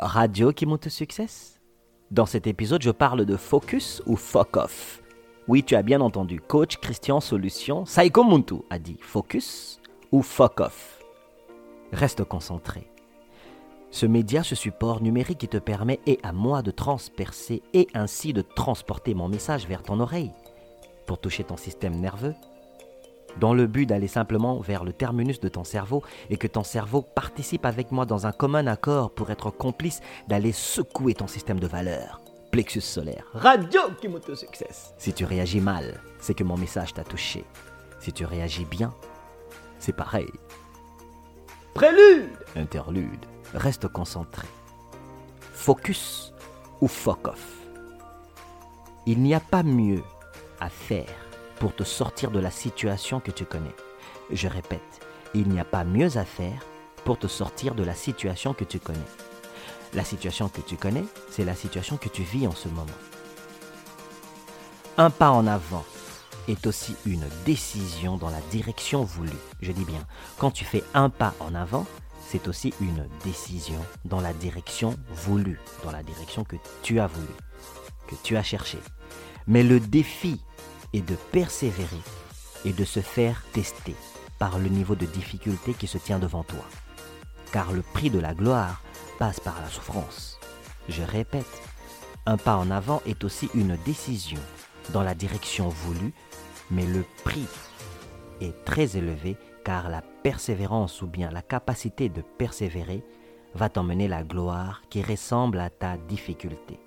Radio qui monte succès? Dans cet épisode, je parle de focus ou fuck off. Oui, tu as bien entendu, coach Christian Solution, Saiko Muntu a dit focus ou fuck off. Reste concentré. Ce média, ce support numérique qui te permet et à moi de transpercer et ainsi de transporter mon message vers ton oreille pour toucher ton système nerveux, dans le but d'aller simplement vers le terminus de ton cerveau et que ton cerveau participe avec moi dans un commun accord pour être complice d'aller secouer ton système de valeurs. Plexus solaire, radio qui succès. Si tu réagis mal, c'est que mon message t'a touché. Si tu réagis bien, c'est pareil. Prélude Interlude. Reste concentré. Focus ou fuck off. Il n'y a pas mieux à faire pour te sortir de la situation que tu connais. Je répète, il n'y a pas mieux à faire pour te sortir de la situation que tu connais. La situation que tu connais, c'est la situation que tu vis en ce moment. Un pas en avant est aussi une décision dans la direction voulue. Je dis bien, quand tu fais un pas en avant, c'est aussi une décision dans la direction voulue, dans la direction que tu as voulu, que tu as cherché. Mais le défi et de persévérer et de se faire tester par le niveau de difficulté qui se tient devant toi. Car le prix de la gloire passe par la souffrance. Je répète, un pas en avant est aussi une décision dans la direction voulue, mais le prix est très élevé car la persévérance ou bien la capacité de persévérer va t'emmener la gloire qui ressemble à ta difficulté.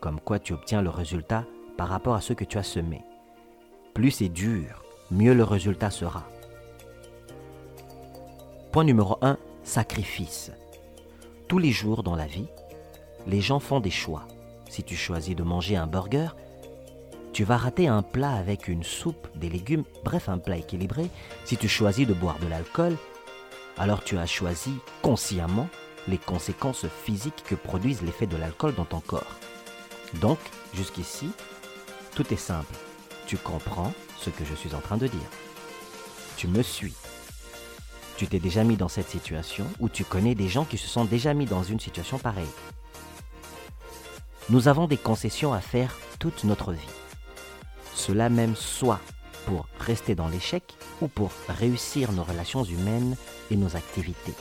Comme quoi tu obtiens le résultat par rapport à ce que tu as semé. Plus c'est dur, mieux le résultat sera. Point numéro 1, sacrifice. Tous les jours dans la vie, les gens font des choix. Si tu choisis de manger un burger, tu vas rater un plat avec une soupe, des légumes, bref un plat équilibré. Si tu choisis de boire de l'alcool, alors tu as choisi consciemment les conséquences physiques que produisent l'effet de l'alcool dans ton corps. Donc, jusqu'ici, tout est simple. Tu comprends ce que je suis en train de dire. Tu me suis. Tu t'es déjà mis dans cette situation ou tu connais des gens qui se sont déjà mis dans une situation pareille. Nous avons des concessions à faire toute notre vie. Cela même soit pour rester dans l'échec ou pour réussir nos relations humaines et nos activités.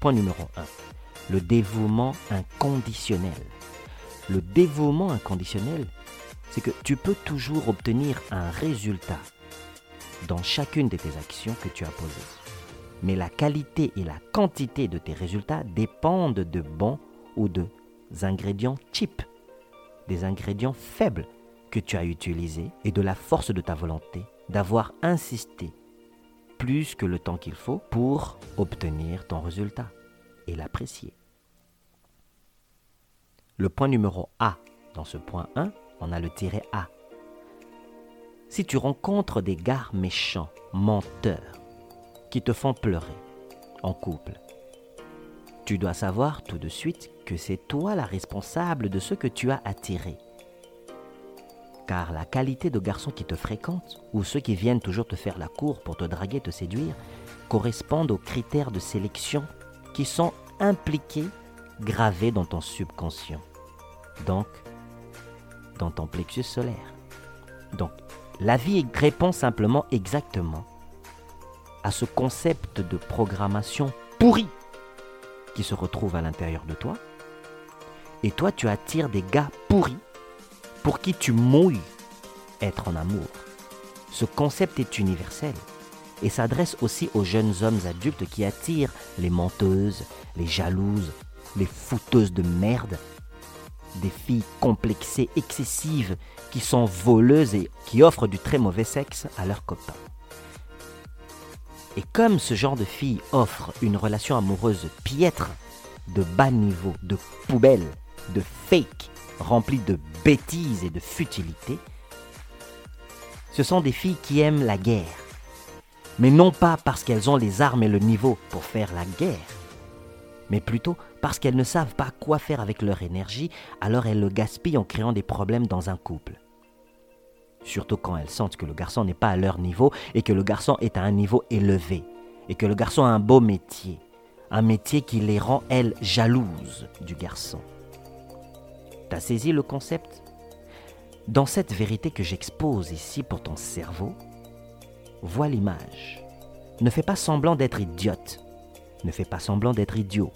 Point numéro 1. Le dévouement inconditionnel. Le dévouement inconditionnel, c'est que tu peux toujours obtenir un résultat dans chacune de tes actions que tu as posées. Mais la qualité et la quantité de tes résultats dépendent de bons ou de ingrédients cheap, des ingrédients faibles que tu as utilisés et de la force de ta volonté d'avoir insisté plus que le temps qu'il faut pour obtenir ton résultat et l'apprécier. Le point numéro A dans ce point 1 on a le tiré A. Si tu rencontres des gars méchants, menteurs, qui te font pleurer en couple, tu dois savoir tout de suite que c'est toi la responsable de ce que tu as attiré. Car la qualité de garçons qui te fréquentent, ou ceux qui viennent toujours te faire la cour pour te draguer, te séduire, correspondent aux critères de sélection qui sont impliqués, gravés dans ton subconscient. Donc, dans ton plexus solaire. Donc, la vie répond simplement exactement à ce concept de programmation pourri qui se retrouve à l'intérieur de toi. Et toi, tu attires des gars pourris pour qui tu mouilles être en amour. Ce concept est universel et s'adresse aussi aux jeunes hommes adultes qui attirent les menteuses, les jalouses, les fouteuses de merde des filles complexées, excessives, qui sont voleuses et qui offrent du très mauvais sexe à leurs copains. Et comme ce genre de filles offre une relation amoureuse piètre, de bas niveau, de poubelle, de fake, remplie de bêtises et de futilité, ce sont des filles qui aiment la guerre. Mais non pas parce qu'elles ont les armes et le niveau pour faire la guerre, mais plutôt parce qu'elles ne savent pas quoi faire avec leur énergie, alors elles le gaspillent en créant des problèmes dans un couple. Surtout quand elles sentent que le garçon n'est pas à leur niveau et que le garçon est à un niveau élevé et que le garçon a un beau métier. un métier qui les rend, elles, jalouses du garçon. T'as saisi le concept? Dans cette vérité que j'expose ici pour ton cerveau, vois l'image. Ne fais pas semblant d'être idiote. Ne fais pas semblant d'être idiot.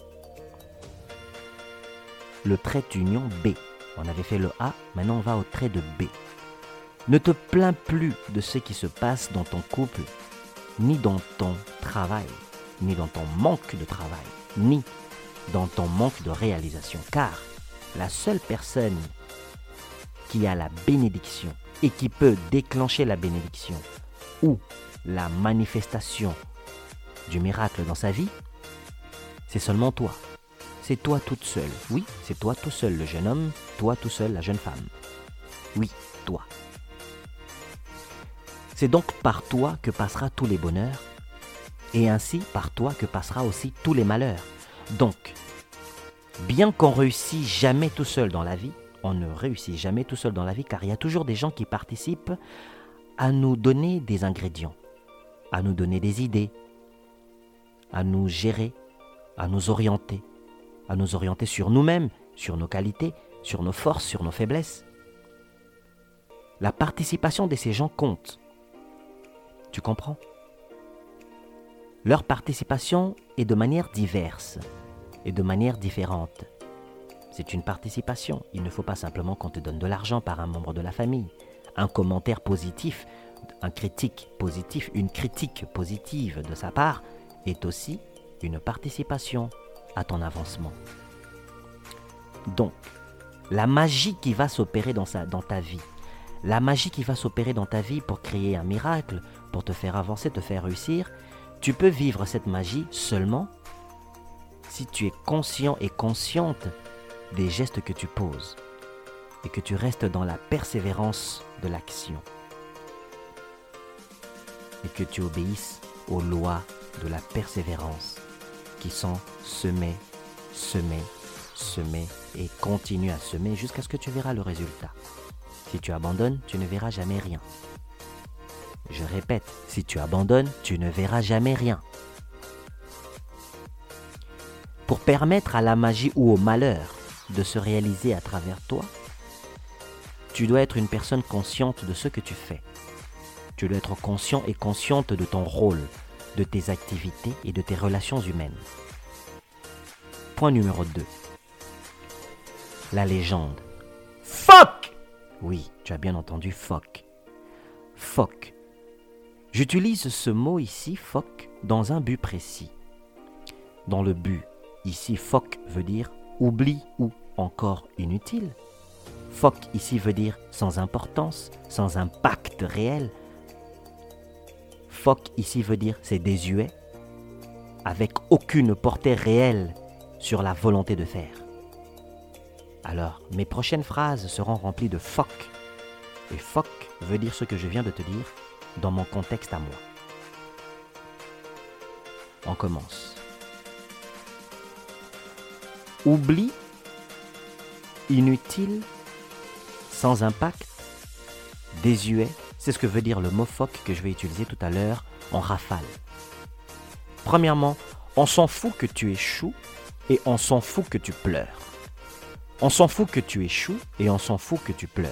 Le trait d'union B. On avait fait le A, maintenant on va au trait de B. Ne te plains plus de ce qui se passe dans ton couple, ni dans ton travail, ni dans ton manque de travail, ni dans ton manque de réalisation, car la seule personne qui a la bénédiction et qui peut déclencher la bénédiction ou la manifestation du miracle dans sa vie, c'est seulement toi. C'est toi toute seule. Oui, c'est toi tout seul le jeune homme, toi tout seul la jeune femme. Oui, toi. C'est donc par toi que passera tous les bonheurs, et ainsi par toi que passera aussi tous les malheurs. Donc, bien qu'on réussisse jamais tout seul dans la vie, on ne réussit jamais tout seul dans la vie car il y a toujours des gens qui participent à nous donner des ingrédients, à nous donner des idées, à nous gérer, à nous orienter, à nous orienter sur nous-mêmes, sur nos qualités, sur nos forces, sur nos faiblesses. La participation de ces gens compte. Tu comprends? Leur participation est de manière diverse et de manière différente. C'est une participation. Il ne faut pas simplement qu'on te donne de l'argent par un membre de la famille. Un commentaire positif, un critique positif, une critique positive de sa part est aussi une participation à ton avancement. Donc, la magie qui va s'opérer dans, ta vie, la magie qui va s'opérer dans ta vie pour créer un miracle, pour te faire avancer, te faire réussir, tu peux vivre cette magie seulement si tu es conscient et consciente des gestes que tu poses et que tu restes dans la persévérance de l'action et que tu obéisses aux lois de la persévérance qui sont semer, semer, semer et continue à semer jusqu'à ce que tu verras le résultat. Si tu abandonnes, tu ne verras jamais rien. Je répète, si tu abandonnes, tu ne verras jamais rien. Pour permettre à la magie ou au malheur de se réaliser à travers toi, tu dois être une personne consciente de ce que tu fais. Tu dois être conscient et consciente de ton rôle, de tes activités et de tes relations humaines. Point numéro 2. La légende. Fuck Oui, tu as bien entendu fuck. Fuck J'utilise ce mot ici, foc, dans un but précis. Dans le but, ici, foc veut dire oubli ou encore inutile. Foc ici veut dire sans importance, sans impact réel. Foc ici veut dire c'est désuet, avec aucune portée réelle sur la volonté de faire. Alors, mes prochaines phrases seront remplies de foc. Et foc veut dire ce que je viens de te dire dans mon contexte à moi. On commence. Oubli, inutile, sans impact, désuet, c'est ce que veut dire le mot phoque que je vais utiliser tout à l'heure en rafale. Premièrement, on s'en fout que tu échoues et on s'en fout que tu pleures. On s'en fout que tu échoues et on s'en fout que tu pleures.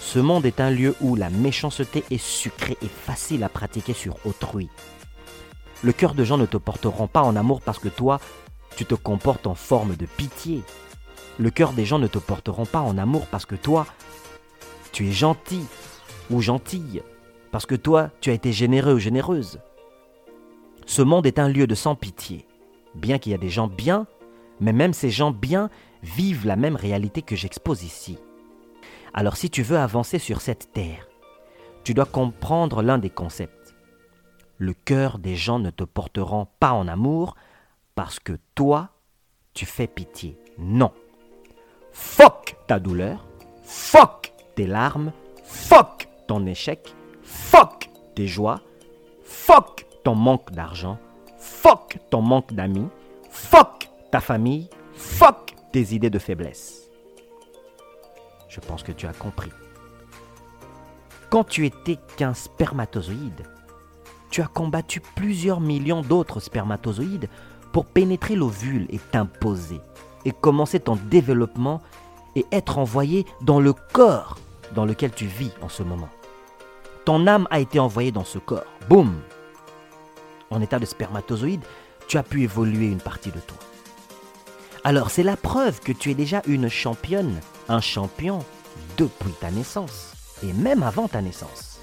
Ce monde est un lieu où la méchanceté est sucrée et facile à pratiquer sur autrui. Le cœur de gens ne te porteront pas en amour parce que toi, tu te comportes en forme de pitié. Le cœur des gens ne te porteront pas en amour parce que toi, tu es gentil ou gentille, parce que toi, tu as été généreux ou généreuse. Ce monde est un lieu de sans pitié. Bien qu'il y a des gens bien, mais même ces gens bien vivent la même réalité que j'expose ici. Alors si tu veux avancer sur cette terre, tu dois comprendre l'un des concepts. Le cœur des gens ne te porteront pas en amour parce que toi, tu fais pitié. Non. Fuck ta douleur, fuck tes larmes, fuck ton échec, fuck tes joies, fuck ton manque d'argent, fuck ton manque d'amis, fuck ta famille, fuck tes idées de faiblesse. Je pense que tu as compris. Quand tu étais qu'un spermatozoïde, tu as combattu plusieurs millions d'autres spermatozoïdes pour pénétrer l'ovule et t'imposer, et commencer ton développement et être envoyé dans le corps dans lequel tu vis en ce moment. Ton âme a été envoyée dans ce corps. Boum En état de spermatozoïde, tu as pu évoluer une partie de toi. Alors c'est la preuve que tu es déjà une championne, un champion depuis ta naissance, et même avant ta naissance.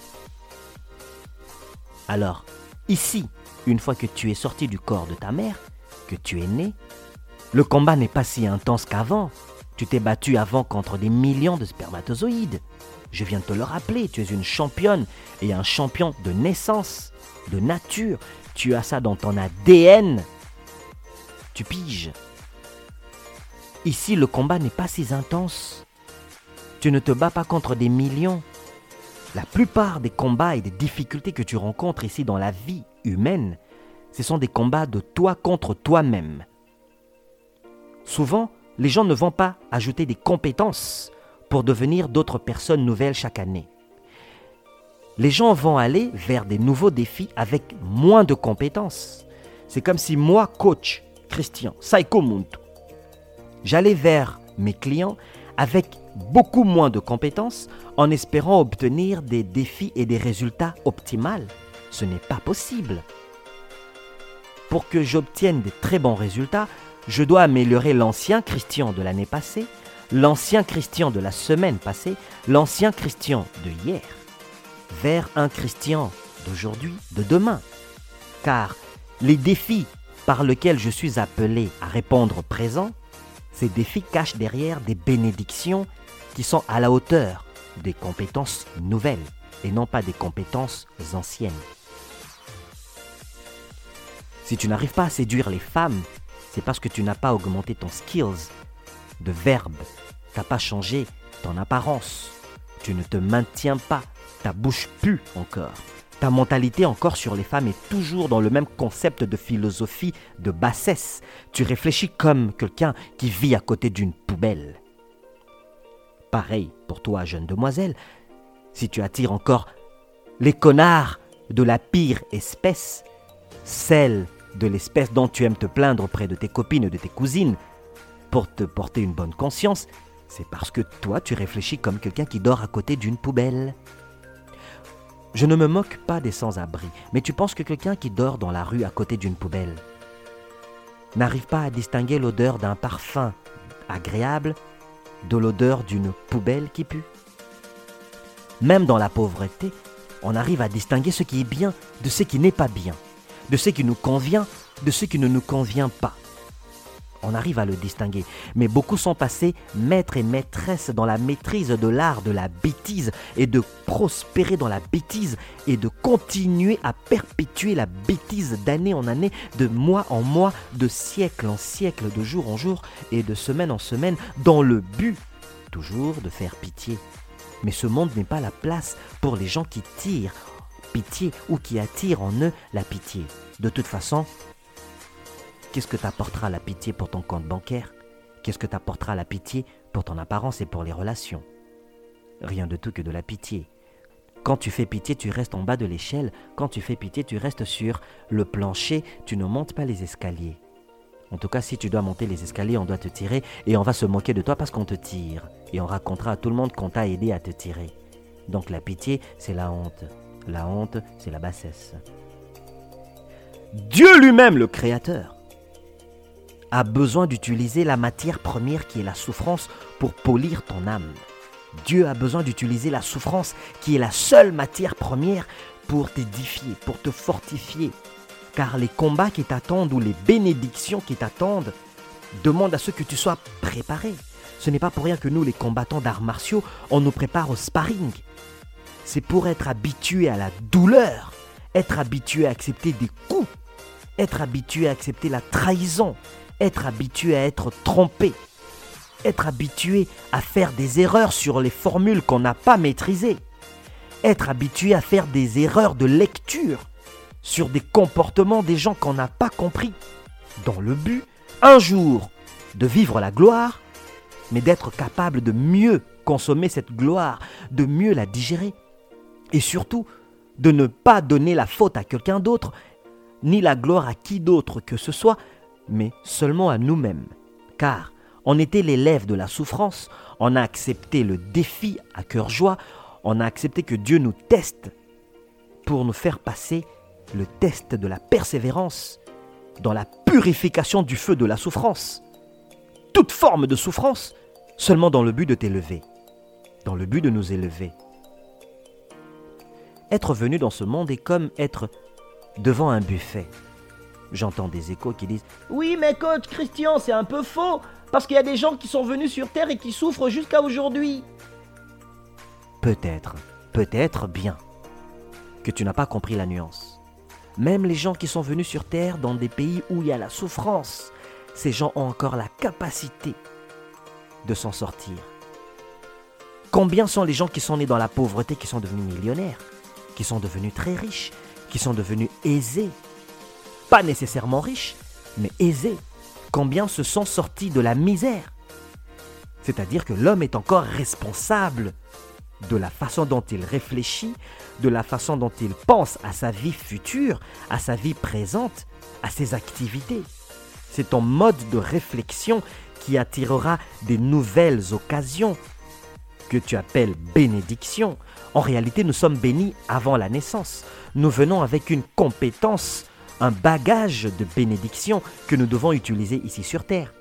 Alors, ici, une fois que tu es sorti du corps de ta mère, que tu es né, le combat n'est pas si intense qu'avant. Tu t'es battu avant contre des millions de spermatozoïdes. Je viens de te le rappeler, tu es une championne et un champion de naissance, de nature. Tu as ça dans ton ADN. Tu piges. Ici, le combat n'est pas si intense. Tu ne te bats pas contre des millions. La plupart des combats et des difficultés que tu rencontres ici dans la vie humaine, ce sont des combats de toi contre toi-même. Souvent, les gens ne vont pas ajouter des compétences pour devenir d'autres personnes nouvelles chaque année. Les gens vont aller vers des nouveaux défis avec moins de compétences. C'est comme si moi, coach Christian Saiko j'allais vers mes clients avec beaucoup moins de compétences en espérant obtenir des défis et des résultats optimaux. Ce n'est pas possible. Pour que j'obtienne des très bons résultats, je dois améliorer l'ancien Christian de l'année passée, l'ancien Christian de la semaine passée, l'ancien Christian de hier, vers un Christian d'aujourd'hui, de demain. Car les défis par lesquels je suis appelé à répondre présent, ces défis cachent derrière des bénédictions qui sont à la hauteur des compétences nouvelles et non pas des compétences anciennes. Si tu n'arrives pas à séduire les femmes c'est parce que tu n'as pas augmenté ton skills de verbe. Tu n'as pas changé ton apparence. Tu ne te maintiens pas. Ta bouche pue encore. Ta mentalité encore sur les femmes est toujours dans le même concept de philosophie de bassesse. Tu réfléchis comme quelqu'un qui vit à côté d'une poubelle. Pareil pour toi, jeune demoiselle, si tu attires encore les connards de la pire espèce, celle de l'espèce dont tu aimes te plaindre auprès de tes copines et de tes cousines, pour te porter une bonne conscience, c'est parce que toi tu réfléchis comme quelqu'un qui dort à côté d'une poubelle. Je ne me moque pas des sans-abri, mais tu penses que quelqu'un qui dort dans la rue à côté d'une poubelle n'arrive pas à distinguer l'odeur d'un parfum agréable de l'odeur d'une poubelle qui pue Même dans la pauvreté, on arrive à distinguer ce qui est bien de ce qui n'est pas bien de ce qui nous convient, de ce qui ne nous convient pas. On arrive à le distinguer. Mais beaucoup sont passés maîtres et maîtresses dans la maîtrise de l'art de la bêtise et de prospérer dans la bêtise et de continuer à perpétuer la bêtise d'année en année, de mois en mois, de siècle en siècle, de jour en jour et de semaine en semaine, dans le but toujours de faire pitié. Mais ce monde n'est pas la place pour les gens qui tirent pitié ou qui attire en eux la pitié. De toute façon, qu'est-ce que t'apportera la pitié pour ton compte bancaire? Qu'est-ce que t'apportera la pitié pour ton apparence et pour les relations? Rien de tout que de la pitié. Quand tu fais pitié, tu restes en bas de l'échelle. Quand tu fais pitié, tu restes sur le plancher. Tu ne montes pas les escaliers. En tout cas, si tu dois monter les escaliers, on doit te tirer et on va se moquer de toi parce qu'on te tire. Et on racontera à tout le monde qu'on t'a aidé à te tirer. Donc la pitié, c'est la honte. La honte, c'est la bassesse. Dieu lui-même, le Créateur, a besoin d'utiliser la matière première qui est la souffrance pour polir ton âme. Dieu a besoin d'utiliser la souffrance qui est la seule matière première pour t'édifier, pour te fortifier. Car les combats qui t'attendent ou les bénédictions qui t'attendent demandent à ce que tu sois préparé. Ce n'est pas pour rien que nous, les combattants d'arts martiaux, on nous prépare au sparring c'est pour être habitué à la douleur, être habitué à accepter des coups, être habitué à accepter la trahison, être habitué à être trompé, être habitué à faire des erreurs sur les formules qu'on n'a pas maîtrisées, être habitué à faire des erreurs de lecture sur des comportements des gens qu'on n'a pas compris, dans le but, un jour, de vivre la gloire, mais d'être capable de mieux consommer cette gloire, de mieux la digérer. Et surtout, de ne pas donner la faute à quelqu'un d'autre, ni la gloire à qui d'autre que ce soit, mais seulement à nous-mêmes. Car on était l'élève de la souffrance, on a accepté le défi à cœur joie, on a accepté que Dieu nous teste pour nous faire passer le test de la persévérance dans la purification du feu de la souffrance. Toute forme de souffrance, seulement dans le but de t'élever, dans le but de nous élever. Être venu dans ce monde est comme être devant un buffet. J'entends des échos qui disent Oui, mais coach Christian, c'est un peu faux, parce qu'il y a des gens qui sont venus sur Terre et qui souffrent jusqu'à aujourd'hui. Peut-être, peut-être bien que tu n'as pas compris la nuance. Même les gens qui sont venus sur Terre dans des pays où il y a la souffrance, ces gens ont encore la capacité de s'en sortir. Combien sont les gens qui sont nés dans la pauvreté qui sont devenus millionnaires, qui sont devenus très riches, qui sont devenus aisés? Pas nécessairement riches, mais aisés. Combien se sont sortis de la misère C'est-à-dire que l'homme est encore responsable de la façon dont il réfléchit, de la façon dont il pense à sa vie future, à sa vie présente, à ses activités. C'est ton mode de réflexion qui attirera des nouvelles occasions que tu appelles bénédiction. En réalité, nous sommes bénis avant la naissance. Nous venons avec une compétence, un bagage de bénédiction que nous devons utiliser ici sur Terre.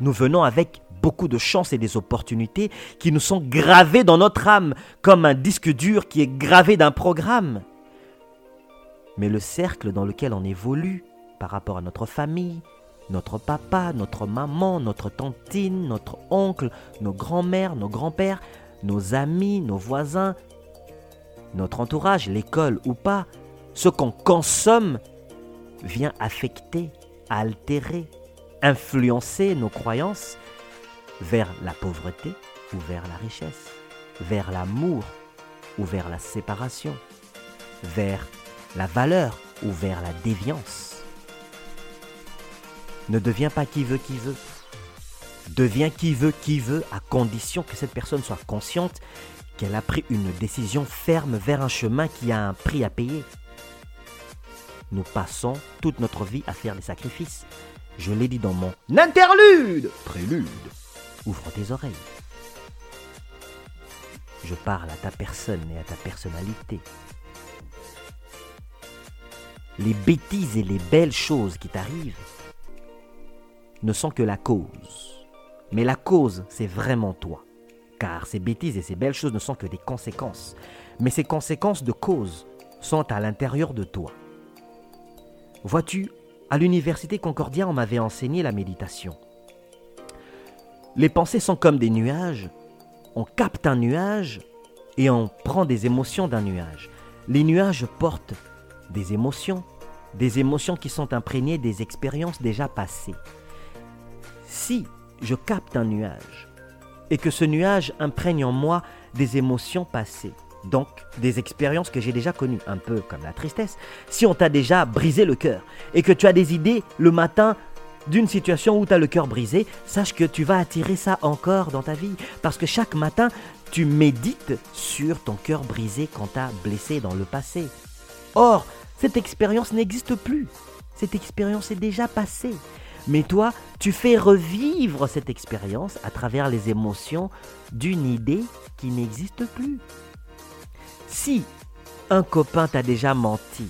Nous venons avec beaucoup de chances et des opportunités qui nous sont gravées dans notre âme, comme un disque dur qui est gravé d'un programme. Mais le cercle dans lequel on évolue, par rapport à notre famille, notre papa, notre maman, notre tantine, notre oncle, nos grands-mères, nos grands-pères, nos amis, nos voisins, notre entourage, l'école ou pas, ce qu'on consomme vient affecter, altérer, influencer nos croyances vers la pauvreté ou vers la richesse, vers l'amour ou vers la séparation, vers la valeur ou vers la déviance. Ne deviens pas qui veut qui veut. Deviens qui veut qui veut à condition que cette personne soit consciente qu'elle a pris une décision ferme vers un chemin qui a un prix à payer. Nous passons toute notre vie à faire des sacrifices. Je l'ai dit dans mon interlude, prélude. Ouvre tes oreilles. Je parle à ta personne et à ta personnalité. Les bêtises et les belles choses qui t'arrivent ne sont que la cause. Mais la cause, c'est vraiment toi. Car ces bêtises et ces belles choses ne sont que des conséquences. Mais ces conséquences de cause sont à l'intérieur de toi. Vois-tu, à l'université Concordia, on m'avait enseigné la méditation. Les pensées sont comme des nuages. On capte un nuage et on prend des émotions d'un nuage. Les nuages portent des émotions, des émotions qui sont imprégnées des expériences déjà passées. Si je capte un nuage et que ce nuage imprègne en moi des émotions passées, donc des expériences que j'ai déjà connues, un peu comme la tristesse, si on t'a déjà brisé le cœur et que tu as des idées le matin d'une situation où tu as le cœur brisé, sache que tu vas attirer ça encore dans ta vie. Parce que chaque matin, tu médites sur ton cœur brisé quand t'as blessé dans le passé. Or, cette expérience n'existe plus. Cette expérience est déjà passée. Mais toi, tu fais revivre cette expérience à travers les émotions d'une idée qui n'existe plus. Si un copain t'a déjà menti,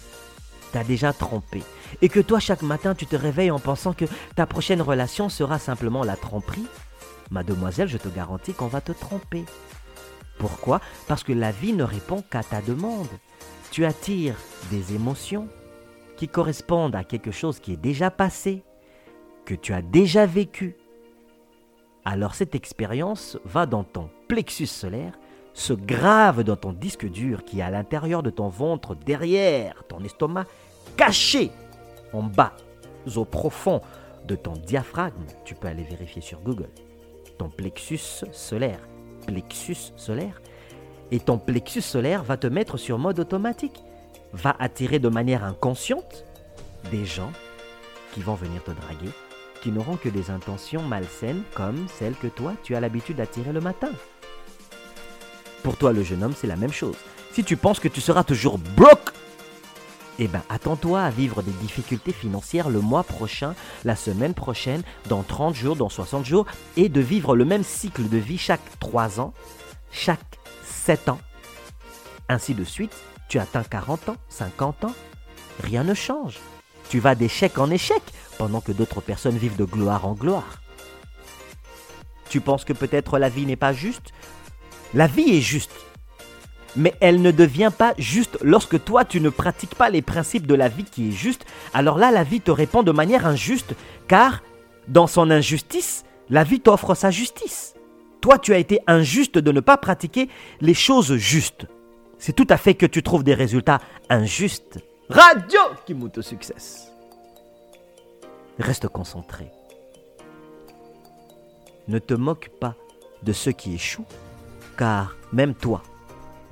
t'a déjà trompé, et que toi chaque matin tu te réveilles en pensant que ta prochaine relation sera simplement la tromperie, mademoiselle, je te garantis qu'on va te tromper. Pourquoi? Parce que la vie ne répond qu'à ta demande. Tu attires des émotions qui correspondent à quelque chose qui est déjà passé, que tu as déjà vécu, alors cette expérience va dans ton plexus solaire, se grave dans ton disque dur qui est à l'intérieur de ton ventre, derrière ton estomac, caché en bas, au profond de ton diaphragme. Tu peux aller vérifier sur Google. Ton plexus solaire. Plexus solaire. Et ton plexus solaire va te mettre sur mode automatique. Va attirer de manière inconsciente des gens qui vont venir te draguer qui n'auront que des intentions malsaines comme celles que toi tu as l'habitude d'attirer le matin. Pour toi le jeune homme c'est la même chose. Si tu penses que tu seras toujours broke, eh ben, attends-toi à vivre des difficultés financières le mois prochain, la semaine prochaine, dans 30 jours, dans 60 jours, et de vivre le même cycle de vie chaque 3 ans, chaque 7 ans. Ainsi de suite, tu atteins 40 ans, 50 ans, rien ne change. Tu vas d'échec en échec, pendant que d'autres personnes vivent de gloire en gloire. Tu penses que peut-être la vie n'est pas juste? La vie est juste. Mais elle ne devient pas juste lorsque toi tu ne pratiques pas les principes de la vie qui est juste. Alors là, la vie te répond de manière injuste, car dans son injustice, la vie t'offre sa justice. Toi, tu as été injuste de ne pas pratiquer les choses justes. C'est tout à fait que tu trouves des résultats injustes. Radio au succès. Reste concentré. Ne te moque pas de ceux qui échouent, car même toi,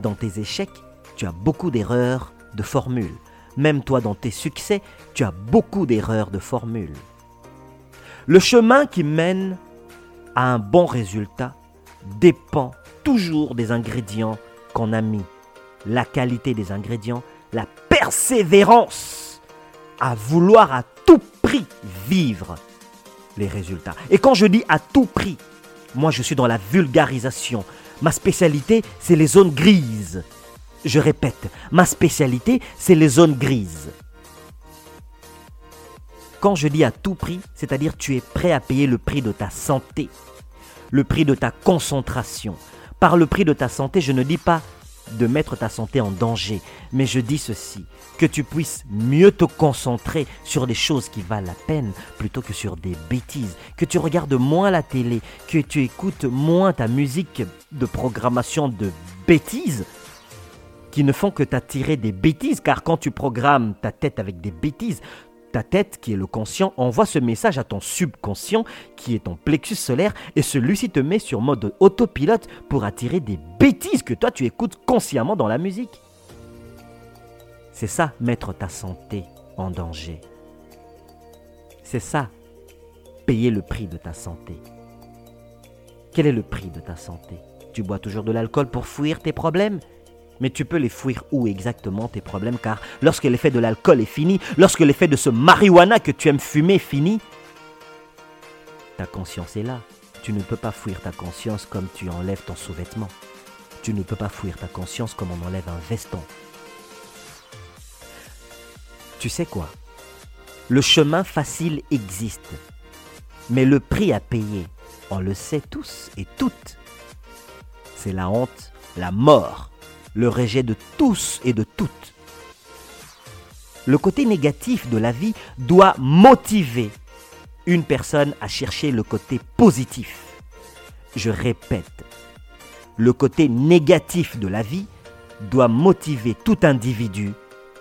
dans tes échecs, tu as beaucoup d'erreurs de formules. Même toi, dans tes succès, tu as beaucoup d'erreurs de formules. Le chemin qui mène à un bon résultat dépend toujours des ingrédients qu'on a mis. La qualité des ingrédients, la persévérance à vouloir à tout prix vivre les résultats. Et quand je dis à tout prix, moi je suis dans la vulgarisation. Ma spécialité, c'est les zones grises. Je répète, ma spécialité, c'est les zones grises. Quand je dis à tout prix, c'est-à-dire tu es prêt à payer le prix de ta santé, le prix de ta concentration. Par le prix de ta santé, je ne dis pas de mettre ta santé en danger. Mais je dis ceci, que tu puisses mieux te concentrer sur des choses qui valent la peine plutôt que sur des bêtises, que tu regardes moins la télé, que tu écoutes moins ta musique de programmation de bêtises qui ne font que t'attirer des bêtises, car quand tu programmes ta tête avec des bêtises, ta tête, qui est le conscient, envoie ce message à ton subconscient, qui est ton plexus solaire, et celui-ci te met sur mode autopilote pour attirer des bêtises que toi tu écoutes consciemment dans la musique. C'est ça, mettre ta santé en danger. C'est ça, payer le prix de ta santé. Quel est le prix de ta santé? Tu bois toujours de l'alcool pour fuir tes problèmes? Mais tu peux les fuir où exactement tes problèmes? Car lorsque l'effet de l'alcool est fini, lorsque l'effet de ce marijuana que tu aimes fumer est fini, ta conscience est là. Tu ne peux pas fuir ta conscience comme tu enlèves ton sous-vêtement. Tu ne peux pas fuir ta conscience comme on enlève un veston. Tu sais quoi? Le chemin facile existe. Mais le prix à payer, on le sait tous et toutes, c'est la honte, la mort le rejet de tous et de toutes. Le côté négatif de la vie doit motiver une personne à chercher le côté positif. Je répète, le côté négatif de la vie doit motiver tout individu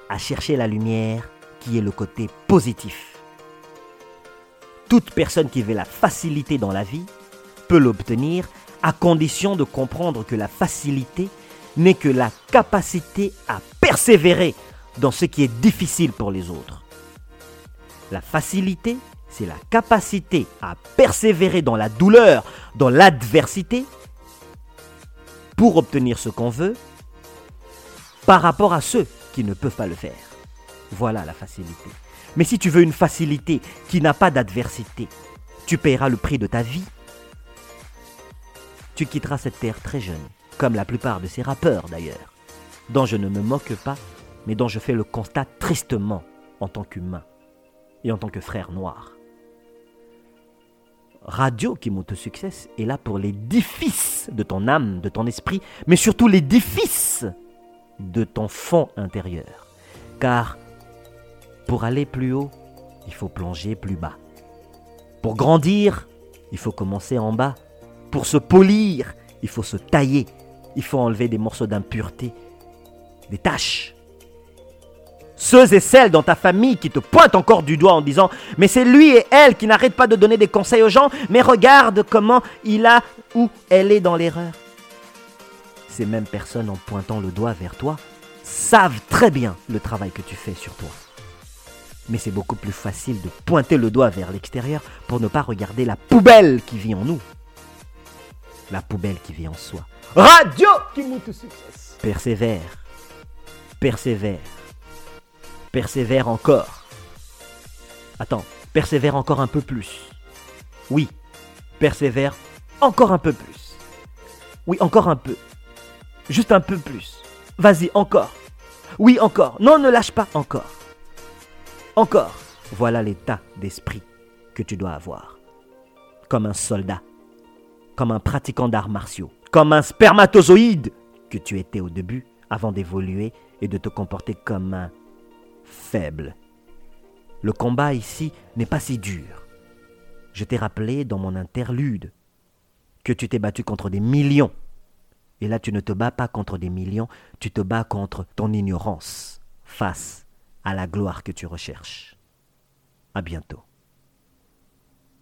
à chercher la lumière qui est le côté positif. Toute personne qui veut la facilité dans la vie peut l'obtenir à condition de comprendre que la facilité n'est que la capacité à persévérer dans ce qui est difficile pour les autres. La facilité, c'est la capacité à persévérer dans la douleur, dans l'adversité, pour obtenir ce qu'on veut, par rapport à ceux qui ne peuvent pas le faire. Voilà la facilité. Mais si tu veux une facilité qui n'a pas d'adversité, tu paieras le prix de ta vie. Tu quitteras cette terre très jeune comme la plupart de ces rappeurs d'ailleurs, dont je ne me moque pas, mais dont je fais le constat tristement en tant qu'humain et en tant que frère noir. Radio qui monte est là pour l'édifice de ton âme, de ton esprit, mais surtout l'édifice de ton fond intérieur. Car pour aller plus haut, il faut plonger plus bas. Pour grandir, il faut commencer en bas. Pour se polir, il faut se tailler il faut enlever des morceaux d'impureté, des taches. Ceux et celles dans ta famille qui te pointent encore du doigt en disant Mais c'est lui et elle qui n'arrêtent pas de donner des conseils aux gens, mais regarde comment il a ou elle est dans l'erreur. Ces mêmes personnes en pointant le doigt vers toi savent très bien le travail que tu fais sur toi. Mais c'est beaucoup plus facile de pointer le doigt vers l'extérieur pour ne pas regarder la poubelle qui vit en nous. La poubelle qui vit en soi. Radio. Persévère. Persévère. Persévère encore. Attends, persévère encore un peu plus. Oui, persévère encore un peu plus. Oui, encore un peu. Juste un peu plus. Vas-y, encore. Oui, encore. Non, ne lâche pas encore. Encore. Voilà l'état d'esprit que tu dois avoir. Comme un soldat. Comme un pratiquant d'arts martiaux. Comme un spermatozoïde que tu étais au début avant d'évoluer et de te comporter comme un faible. Le combat ici n'est pas si dur. Je t'ai rappelé dans mon interlude que tu t'es battu contre des millions. Et là, tu ne te bats pas contre des millions, tu te bats contre ton ignorance face à la gloire que tu recherches. À bientôt.